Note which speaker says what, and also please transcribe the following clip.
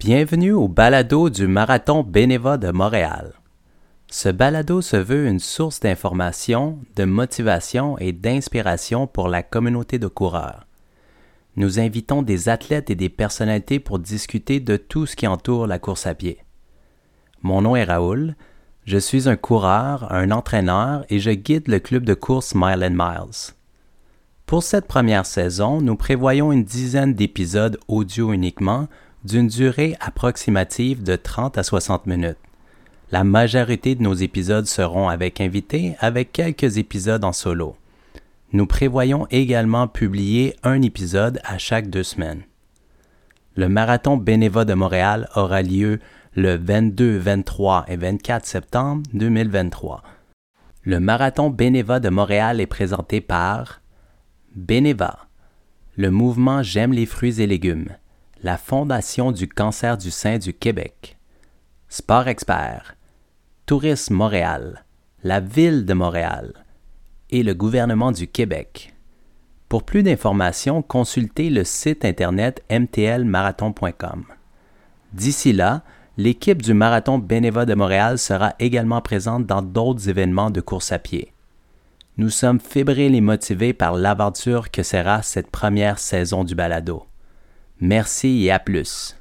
Speaker 1: Bienvenue au balado du Marathon Bénéva de Montréal. Ce balado se veut une source d'information, de motivation et d'inspiration pour la communauté de coureurs. Nous invitons des athlètes et des personnalités pour discuter de tout ce qui entoure la course à pied. Mon nom est Raoul, je suis un coureur, un entraîneur et je guide le club de course Mile Miles. Pour cette première saison, nous prévoyons une dizaine d'épisodes audio uniquement d'une durée approximative de 30 à 60 minutes. La majorité de nos épisodes seront avec invités, avec quelques épisodes en solo. Nous prévoyons également publier un épisode à chaque deux semaines. Le marathon Bénéva de Montréal aura lieu le 22, 23 et 24 septembre 2023. Le marathon Bénéva de Montréal est présenté par Bénéva, le mouvement J'aime les fruits et légumes, la Fondation du cancer du sein du Québec, Sport Expert, Tourisme Montréal, la Ville de Montréal et le gouvernement du Québec. Pour plus d'informations, consultez le site internet mtlmarathon.com. D'ici là, l'équipe du Marathon Bénéva de Montréal sera également présente dans d'autres événements de course à pied. Nous sommes fébriles et motivés par l'aventure que sera cette première saison du balado. Merci et à plus.